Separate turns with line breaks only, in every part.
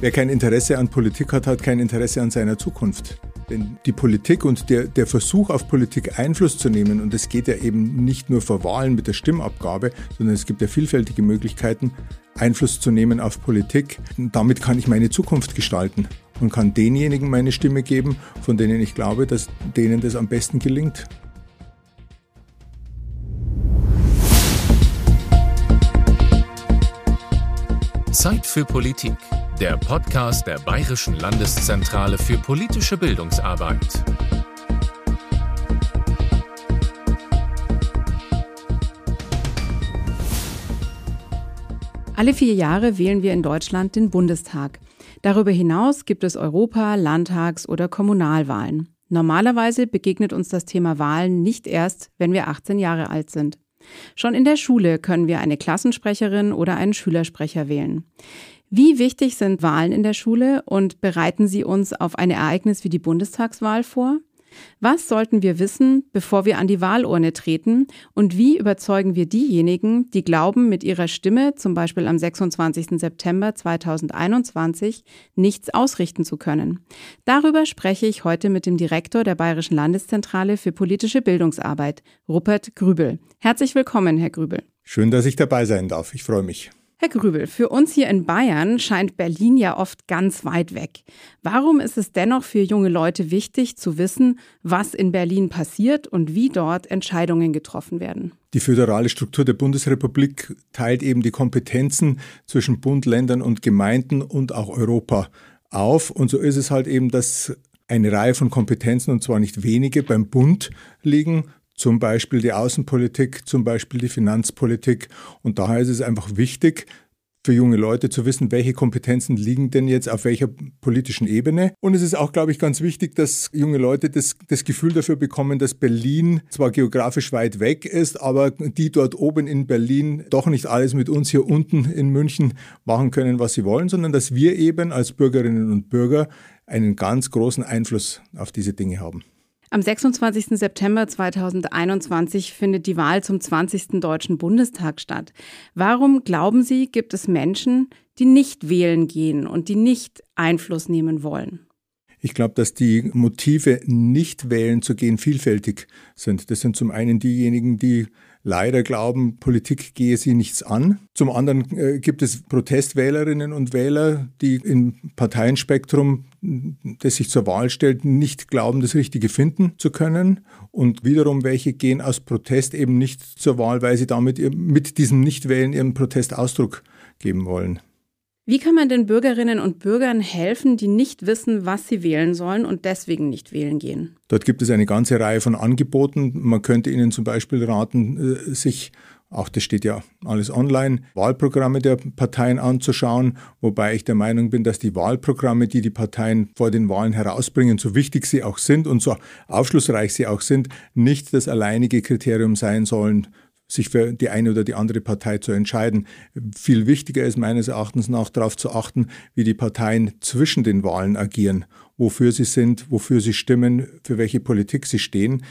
Wer kein Interesse an Politik hat, hat kein Interesse an seiner Zukunft. Denn die Politik und der, der Versuch auf Politik Einfluss zu nehmen, und es geht ja eben nicht nur vor Wahlen mit der Stimmabgabe, sondern es gibt ja vielfältige Möglichkeiten, Einfluss zu nehmen auf Politik. Und damit kann ich meine Zukunft gestalten und kann denjenigen meine Stimme geben, von denen ich glaube, dass denen das am besten gelingt.
Zeit für Politik der Podcast der Bayerischen Landeszentrale für politische Bildungsarbeit.
Alle vier Jahre wählen wir in Deutschland den Bundestag. Darüber hinaus gibt es Europa-, Landtags- oder Kommunalwahlen. Normalerweise begegnet uns das Thema Wahlen nicht erst, wenn wir 18 Jahre alt sind. Schon in der Schule können wir eine Klassensprecherin oder einen Schülersprecher wählen. Wie wichtig sind Wahlen in der Schule und bereiten sie uns auf ein Ereignis wie die Bundestagswahl vor? Was sollten wir wissen, bevor wir an die Wahlurne treten? Und wie überzeugen wir diejenigen, die glauben, mit ihrer Stimme, zum Beispiel am 26. September 2021, nichts ausrichten zu können? Darüber spreche ich heute mit dem Direktor der Bayerischen Landeszentrale für politische Bildungsarbeit, Rupert Grübel. Herzlich willkommen, Herr Grübel.
Schön, dass ich dabei sein darf. Ich freue mich.
Herr Grübel, für uns hier in Bayern scheint Berlin ja oft ganz weit weg. Warum ist es dennoch für junge Leute wichtig zu wissen, was in Berlin passiert und wie dort Entscheidungen getroffen werden?
Die föderale Struktur der Bundesrepublik teilt eben die Kompetenzen zwischen Bund, Ländern und Gemeinden und auch Europa auf. Und so ist es halt eben, dass eine Reihe von Kompetenzen, und zwar nicht wenige, beim Bund liegen zum Beispiel die Außenpolitik, zum Beispiel die Finanzpolitik. Und daher ist es einfach wichtig, für junge Leute zu wissen, welche Kompetenzen liegen denn jetzt auf welcher politischen Ebene. Und es ist auch, glaube ich, ganz wichtig, dass junge Leute das, das Gefühl dafür bekommen, dass Berlin zwar geografisch weit weg ist, aber die dort oben in Berlin doch nicht alles mit uns hier unten in München machen können, was sie wollen, sondern dass wir eben als Bürgerinnen und Bürger einen ganz großen Einfluss auf diese Dinge haben.
Am 26. September 2021 findet die Wahl zum 20. Deutschen Bundestag statt. Warum glauben Sie, gibt es Menschen, die nicht wählen gehen und die nicht Einfluss nehmen wollen?
Ich glaube, dass die Motive, nicht wählen zu gehen, vielfältig sind. Das sind zum einen diejenigen, die leider glauben, Politik gehe sie nichts an. Zum anderen äh, gibt es Protestwählerinnen und Wähler, die im Parteienspektrum, das sich zur Wahl stellt, nicht glauben, das Richtige finden zu können. Und wiederum welche gehen aus Protest eben nicht zur Wahl, weil sie damit mit diesem Nichtwählen ihren Protest Ausdruck geben wollen.
Wie kann man den Bürgerinnen und Bürgern helfen, die nicht wissen, was sie wählen sollen und deswegen nicht wählen gehen?
Dort gibt es eine ganze Reihe von Angeboten. Man könnte ihnen zum Beispiel raten, äh, sich auch das steht ja alles online, Wahlprogramme der Parteien anzuschauen, wobei ich der Meinung bin, dass die Wahlprogramme, die die Parteien vor den Wahlen herausbringen, so wichtig sie auch sind und so aufschlussreich sie auch sind, nicht das alleinige Kriterium sein sollen sich für die eine oder die andere Partei zu entscheiden. Viel wichtiger ist meines Erachtens nach darauf zu achten, wie die Parteien zwischen den Wahlen agieren, wofür sie sind, wofür sie stimmen, für welche Politik sie stehen.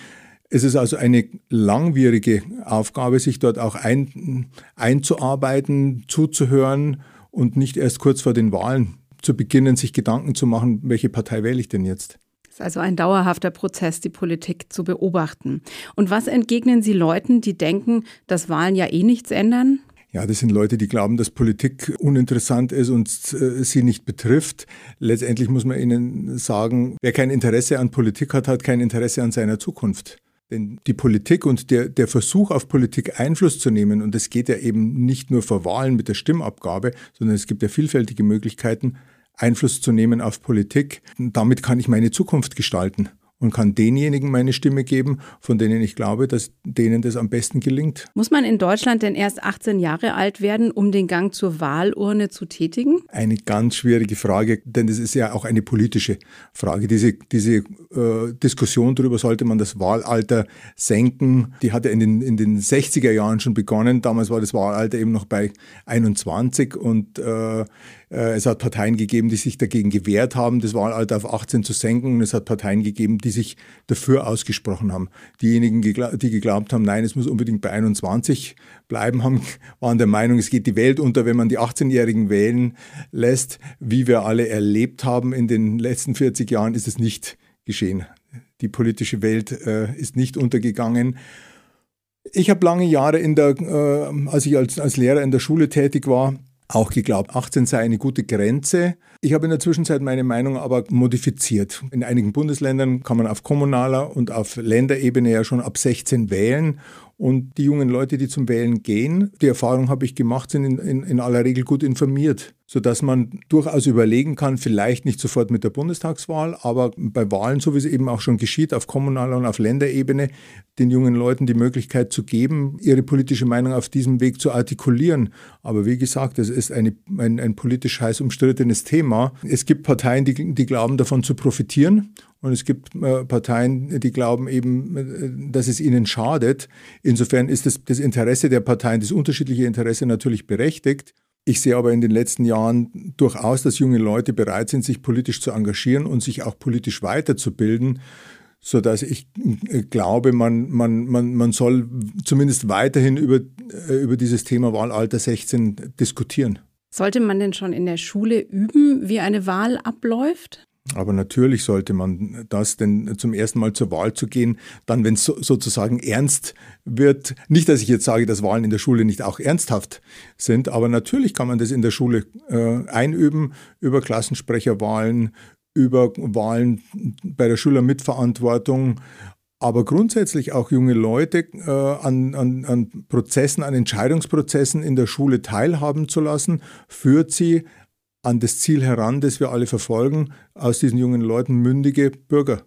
Es ist also eine langwierige Aufgabe, sich dort auch ein, einzuarbeiten, zuzuhören und nicht erst kurz vor den Wahlen zu beginnen, sich Gedanken zu machen, welche Partei wähle ich denn jetzt.
Ist also ein dauerhafter Prozess, die Politik zu beobachten. Und was entgegnen Sie Leuten, die denken, dass Wahlen ja eh nichts ändern?
Ja, das sind Leute, die glauben, dass Politik uninteressant ist und äh, sie nicht betrifft. Letztendlich muss man ihnen sagen, wer kein Interesse an Politik hat, hat kein Interesse an seiner Zukunft. Denn die Politik und der, der Versuch auf Politik Einfluss zu nehmen, und es geht ja eben nicht nur vor Wahlen mit der Stimmabgabe, sondern es gibt ja vielfältige Möglichkeiten, Einfluss zu nehmen auf Politik. Damit kann ich meine Zukunft gestalten und kann denjenigen meine Stimme geben, von denen ich glaube, dass denen das am besten gelingt.
Muss man in Deutschland denn erst 18 Jahre alt werden, um den Gang zur Wahlurne zu tätigen?
Eine ganz schwierige Frage, denn das ist ja auch eine politische Frage. Diese, diese äh, Diskussion darüber, sollte man das Wahlalter senken, die hat ja in den, in den 60er Jahren schon begonnen. Damals war das Wahlalter eben noch bei 21 und äh, äh, es hat Parteien gegeben, die sich dagegen gewehrt haben, das Wahlalter auf 18 zu senken. Und es hat Parteien gegeben, die sich dafür ausgesprochen haben. Diejenigen, die geglaubt haben, nein, es muss unbedingt bei 21 bleiben, haben, waren der Meinung, es geht die Welt unter, wenn man die 18-Jährigen wählen lässt. Wie wir alle erlebt haben in den letzten 40 Jahren, ist es nicht geschehen. Die politische Welt äh, ist nicht untergegangen. Ich habe lange Jahre in der, äh, als ich als, als Lehrer in der Schule tätig war, auch geglaubt, 18 sei eine gute Grenze. Ich habe in der Zwischenzeit meine Meinung aber modifiziert. In einigen Bundesländern kann man auf kommunaler und auf Länderebene ja schon ab 16 wählen. Und die jungen Leute, die zum Wählen gehen, die Erfahrung habe ich gemacht, sind in, in, in aller Regel gut informiert sodass man durchaus überlegen kann, vielleicht nicht sofort mit der Bundestagswahl, aber bei Wahlen, so wie es eben auch schon geschieht, auf kommunaler und auf Länderebene, den jungen Leuten die Möglichkeit zu geben, ihre politische Meinung auf diesem Weg zu artikulieren. Aber wie gesagt, es ist eine, ein, ein politisch heiß umstrittenes Thema. Es gibt Parteien, die, die glauben davon zu profitieren und es gibt äh, Parteien, die glauben eben, äh, dass es ihnen schadet. Insofern ist das, das Interesse der Parteien, das unterschiedliche Interesse natürlich berechtigt. Ich sehe aber in den letzten Jahren durchaus, dass junge Leute bereit sind, sich politisch zu engagieren und sich auch politisch weiterzubilden, sodass ich äh, glaube, man, man, man, man soll zumindest weiterhin über, äh, über dieses Thema Wahlalter 16 diskutieren.
Sollte man denn schon in der Schule üben, wie eine Wahl abläuft?
Aber natürlich sollte man das, denn zum ersten Mal zur Wahl zu gehen, dann, wenn es so, sozusagen ernst wird, nicht, dass ich jetzt sage, dass Wahlen in der Schule nicht auch ernsthaft sind, aber natürlich kann man das in der Schule äh, einüben über Klassensprecherwahlen, über Wahlen bei der Schülermitverantwortung, aber grundsätzlich auch junge Leute äh, an, an, an Prozessen, an Entscheidungsprozessen in der Schule teilhaben zu lassen, führt sie an das Ziel heran, das wir alle verfolgen, aus diesen jungen Leuten mündige Bürger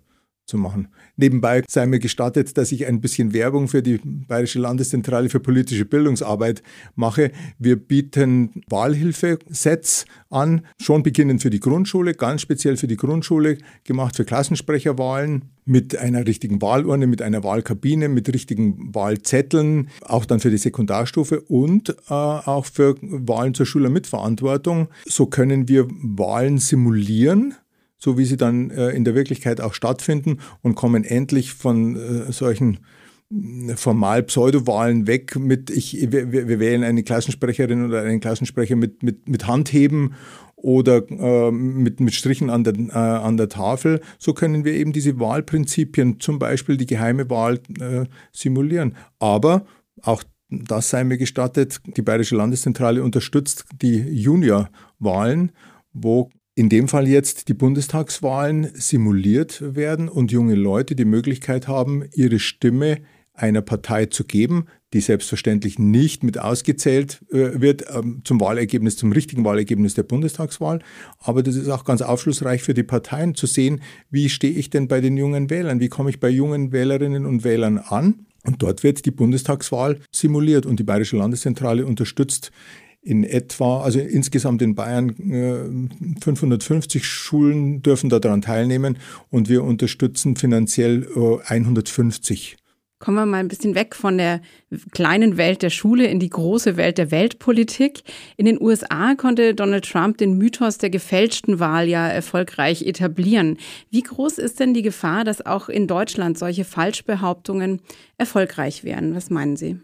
zu machen. Nebenbei sei mir gestattet, dass ich ein bisschen Werbung für die Bayerische Landeszentrale für politische Bildungsarbeit mache. Wir bieten Wahlhilfesets an, schon beginnend für die Grundschule, ganz speziell für die Grundschule, gemacht für Klassensprecherwahlen mit einer richtigen Wahlurne, mit einer Wahlkabine, mit richtigen Wahlzetteln, auch dann für die Sekundarstufe und äh, auch für Wahlen zur Schülermitverantwortung. So können wir Wahlen simulieren so wie sie dann äh, in der Wirklichkeit auch stattfinden und kommen endlich von äh, solchen äh, formal Pseudowahlen weg mit, ich, wir, wir, wählen eine Klassensprecherin oder einen Klassensprecher mit, mit, mit Handheben oder äh, mit, mit Strichen an der, äh, an der Tafel. So können wir eben diese Wahlprinzipien, zum Beispiel die geheime Wahl, äh, simulieren. Aber auch das sei mir gestattet, die Bayerische Landeszentrale unterstützt die Juniorwahlen, wo in dem Fall jetzt die Bundestagswahlen simuliert werden und junge Leute die Möglichkeit haben, ihre Stimme einer Partei zu geben, die selbstverständlich nicht mit ausgezählt äh, wird ähm, zum Wahlergebnis, zum richtigen Wahlergebnis der Bundestagswahl. Aber das ist auch ganz aufschlussreich für die Parteien zu sehen, wie stehe ich denn bei den jungen Wählern, wie komme ich bei jungen Wählerinnen und Wählern an. Und dort wird die Bundestagswahl simuliert und die Bayerische Landeszentrale unterstützt in etwa, also insgesamt in Bayern 550 äh, Schulen dürfen daran teilnehmen und wir unterstützen finanziell 150. Äh,
Kommen wir mal ein bisschen weg von der kleinen Welt der Schule in die große Welt der Weltpolitik. In den USA konnte Donald Trump den Mythos der gefälschten Wahl ja erfolgreich etablieren. Wie groß ist denn die Gefahr, dass auch in Deutschland solche Falschbehauptungen erfolgreich wären? Was meinen Sie?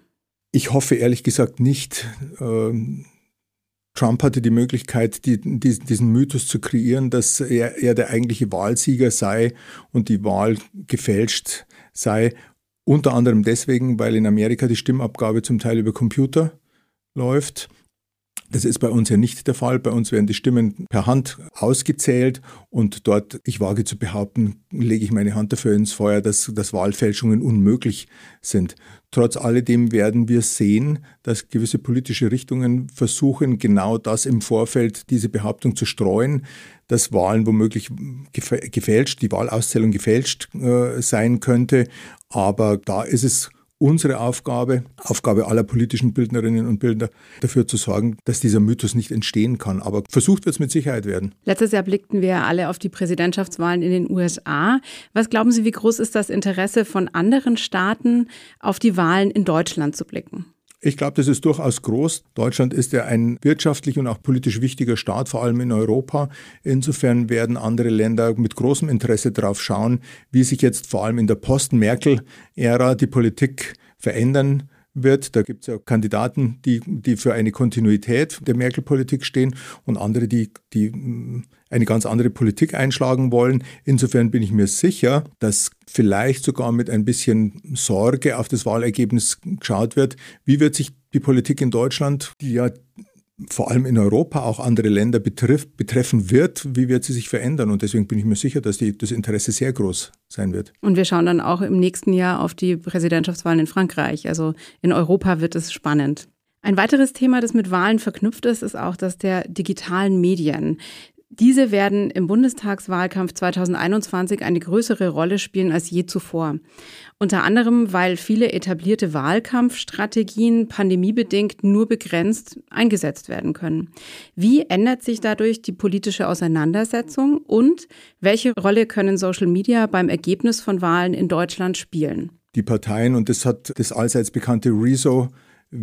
Ich hoffe ehrlich gesagt nicht. Ähm, Trump hatte die Möglichkeit, die, die, diesen Mythos zu kreieren, dass er, er der eigentliche Wahlsieger sei und die Wahl gefälscht sei. Unter anderem deswegen, weil in Amerika die Stimmabgabe zum Teil über Computer läuft das ist bei uns ja nicht der Fall. Bei uns werden die Stimmen per Hand ausgezählt und dort, ich wage zu behaupten, lege ich meine Hand dafür ins Feuer, dass, dass Wahlfälschungen unmöglich sind. Trotz alledem werden wir sehen, dass gewisse politische Richtungen versuchen, genau das im Vorfeld, diese Behauptung zu streuen, dass Wahlen womöglich gefälscht, die Wahlauszählung gefälscht äh, sein könnte. Aber da ist es unsere Aufgabe, Aufgabe aller politischen Bildnerinnen und Bildner, dafür zu sorgen, dass dieser Mythos nicht entstehen kann. Aber versucht wird es mit Sicherheit werden.
Letztes Jahr blickten wir alle auf die Präsidentschaftswahlen in den USA. Was glauben Sie, wie groß ist das Interesse von anderen Staaten, auf die Wahlen in Deutschland zu blicken?
Ich glaube, das ist durchaus groß. Deutschland ist ja ein wirtschaftlich und auch politisch wichtiger Staat, vor allem in Europa. Insofern werden andere Länder mit großem Interesse darauf schauen, wie sich jetzt vor allem in der Post-Merkel-Ära die Politik verändern wird. Da gibt es ja Kandidaten, die, die für eine Kontinuität der Merkel-Politik stehen und andere, die, die eine ganz andere Politik einschlagen wollen. Insofern bin ich mir sicher, dass vielleicht sogar mit ein bisschen Sorge auf das Wahlergebnis geschaut wird. Wie wird sich die Politik in Deutschland, die ja vor allem in Europa auch andere Länder betrifft, betreffen wird, wie wird sie sich verändern. Und deswegen bin ich mir sicher, dass die, das Interesse sehr groß sein wird.
Und wir schauen dann auch im nächsten Jahr auf die Präsidentschaftswahlen in Frankreich. Also in Europa wird es spannend. Ein weiteres Thema, das mit Wahlen verknüpft ist, ist auch das der digitalen Medien. Diese werden im Bundestagswahlkampf 2021 eine größere Rolle spielen als je zuvor. Unter anderem, weil viele etablierte Wahlkampfstrategien pandemiebedingt nur begrenzt eingesetzt werden können. Wie ändert sich dadurch die politische Auseinandersetzung und welche Rolle können Social Media beim Ergebnis von Wahlen in Deutschland spielen?
Die Parteien, und das hat das allseits bekannte Rezo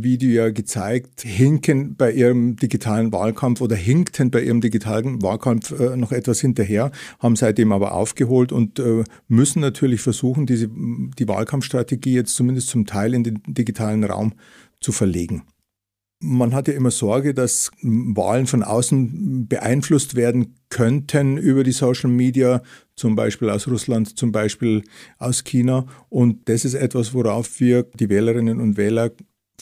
Video ja gezeigt, hinken bei ihrem digitalen Wahlkampf oder hinkten bei ihrem digitalen Wahlkampf äh, noch etwas hinterher, haben seitdem aber aufgeholt und äh, müssen natürlich versuchen, diese, die Wahlkampfstrategie jetzt zumindest zum Teil in den digitalen Raum zu verlegen. Man hat ja immer Sorge, dass Wahlen von außen beeinflusst werden könnten über die Social Media, zum Beispiel aus Russland, zum Beispiel aus China. Und das ist etwas, worauf wir die Wählerinnen und Wähler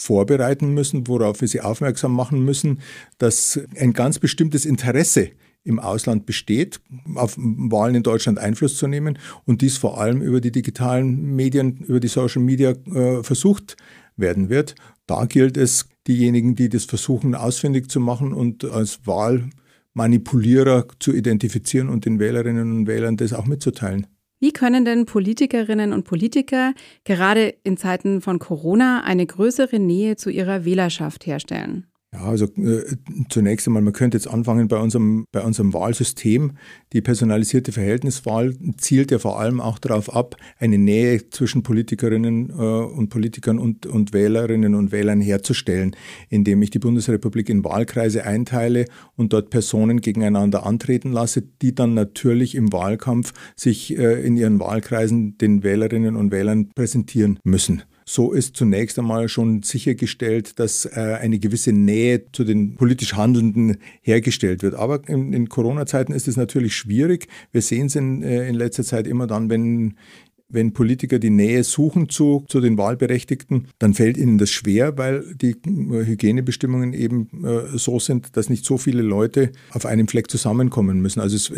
vorbereiten müssen, worauf wir sie aufmerksam machen müssen, dass ein ganz bestimmtes Interesse im Ausland besteht, auf Wahlen in Deutschland Einfluss zu nehmen und dies vor allem über die digitalen Medien, über die Social Media äh, versucht werden wird. Da gilt es, diejenigen, die das versuchen, ausfindig zu machen und als Wahlmanipulierer zu identifizieren und den Wählerinnen und Wählern das auch mitzuteilen.
Wie können denn Politikerinnen und Politiker gerade in Zeiten von Corona eine größere Nähe zu ihrer Wählerschaft herstellen?
Ja, also äh, zunächst einmal, man könnte jetzt anfangen bei unserem, bei unserem Wahlsystem. Die personalisierte Verhältniswahl zielt ja vor allem auch darauf ab, eine Nähe zwischen Politikerinnen äh, und Politikern und, und Wählerinnen und Wählern herzustellen, indem ich die Bundesrepublik in Wahlkreise einteile und dort Personen gegeneinander antreten lasse, die dann natürlich im Wahlkampf sich äh, in ihren Wahlkreisen den Wählerinnen und Wählern präsentieren müssen. So ist zunächst einmal schon sichergestellt, dass äh, eine gewisse Nähe zu den politisch Handelnden hergestellt wird. Aber in, in Corona-Zeiten ist es natürlich schwierig. Wir sehen es in, äh, in letzter Zeit immer dann, wenn wenn Politiker die Nähe suchen zu, zu den Wahlberechtigten, dann fällt ihnen das schwer, weil die äh, Hygienebestimmungen eben so sind, dass nicht so viele Leute auf einem Fleck zusammenkommen müssen. Also es,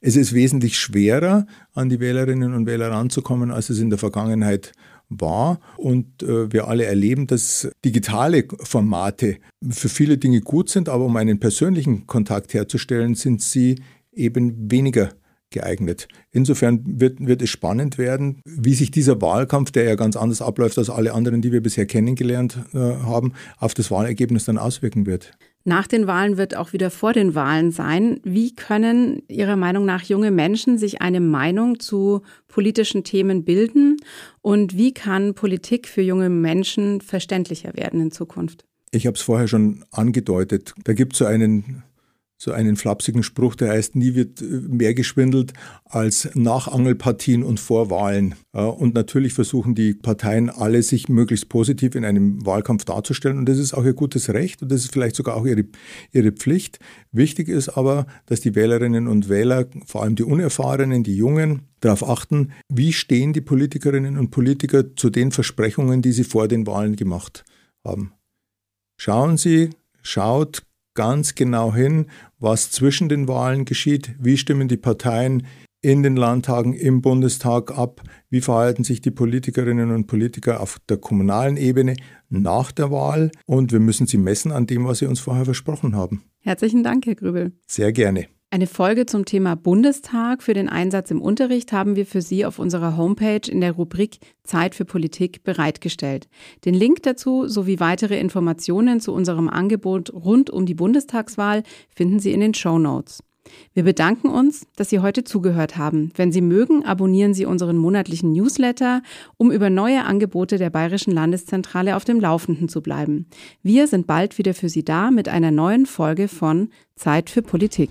es ist wesentlich schwerer, an die Wählerinnen und Wähler ranzukommen, als es in der Vergangenheit war. Und äh, wir alle erleben, dass digitale Formate für viele Dinge gut sind, aber um einen persönlichen Kontakt herzustellen, sind sie eben weniger geeignet. Insofern wird, wird es spannend werden, wie sich dieser Wahlkampf, der ja ganz anders abläuft als alle anderen, die wir bisher kennengelernt äh, haben, auf das Wahlergebnis dann auswirken wird.
Nach den Wahlen wird auch wieder vor den Wahlen sein. Wie können Ihrer Meinung nach junge Menschen sich eine Meinung zu politischen Themen bilden? Und wie kann Politik für junge Menschen verständlicher werden in Zukunft?
Ich habe es vorher schon angedeutet. Da gibt es so einen so einen flapsigen Spruch, der heißt, nie wird äh, mehr geschwindelt als nach Angelpartien und vor Wahlen. Und natürlich versuchen die Parteien alle, sich möglichst positiv in einem Wahlkampf darzustellen. Und das ist auch ihr gutes Recht und das ist vielleicht sogar auch ihre, ihre Pflicht. Wichtig ist aber, dass die Wählerinnen und Wähler, vor allem die Unerfahrenen, die Jungen, darauf achten, wie stehen die Politikerinnen und Politiker zu den Versprechungen, die sie vor den Wahlen gemacht haben. Schauen Sie, schaut ganz genau hin, was zwischen den Wahlen geschieht, wie stimmen die Parteien in den Landtagen, im Bundestag ab, wie verhalten sich die Politikerinnen und Politiker auf der kommunalen Ebene nach der Wahl und wir müssen sie messen an dem, was sie uns vorher versprochen haben.
Herzlichen Dank, Herr Grübel.
Sehr gerne.
Eine Folge zum Thema Bundestag für den Einsatz im Unterricht haben wir für Sie auf unserer Homepage in der Rubrik Zeit für Politik bereitgestellt. Den Link dazu sowie weitere Informationen zu unserem Angebot rund um die Bundestagswahl finden Sie in den Show Notes. Wir bedanken uns, dass Sie heute zugehört haben. Wenn Sie mögen, abonnieren Sie unseren monatlichen Newsletter, um über neue Angebote der Bayerischen Landeszentrale auf dem Laufenden zu bleiben. Wir sind bald wieder für Sie da mit einer neuen Folge von Zeit für Politik.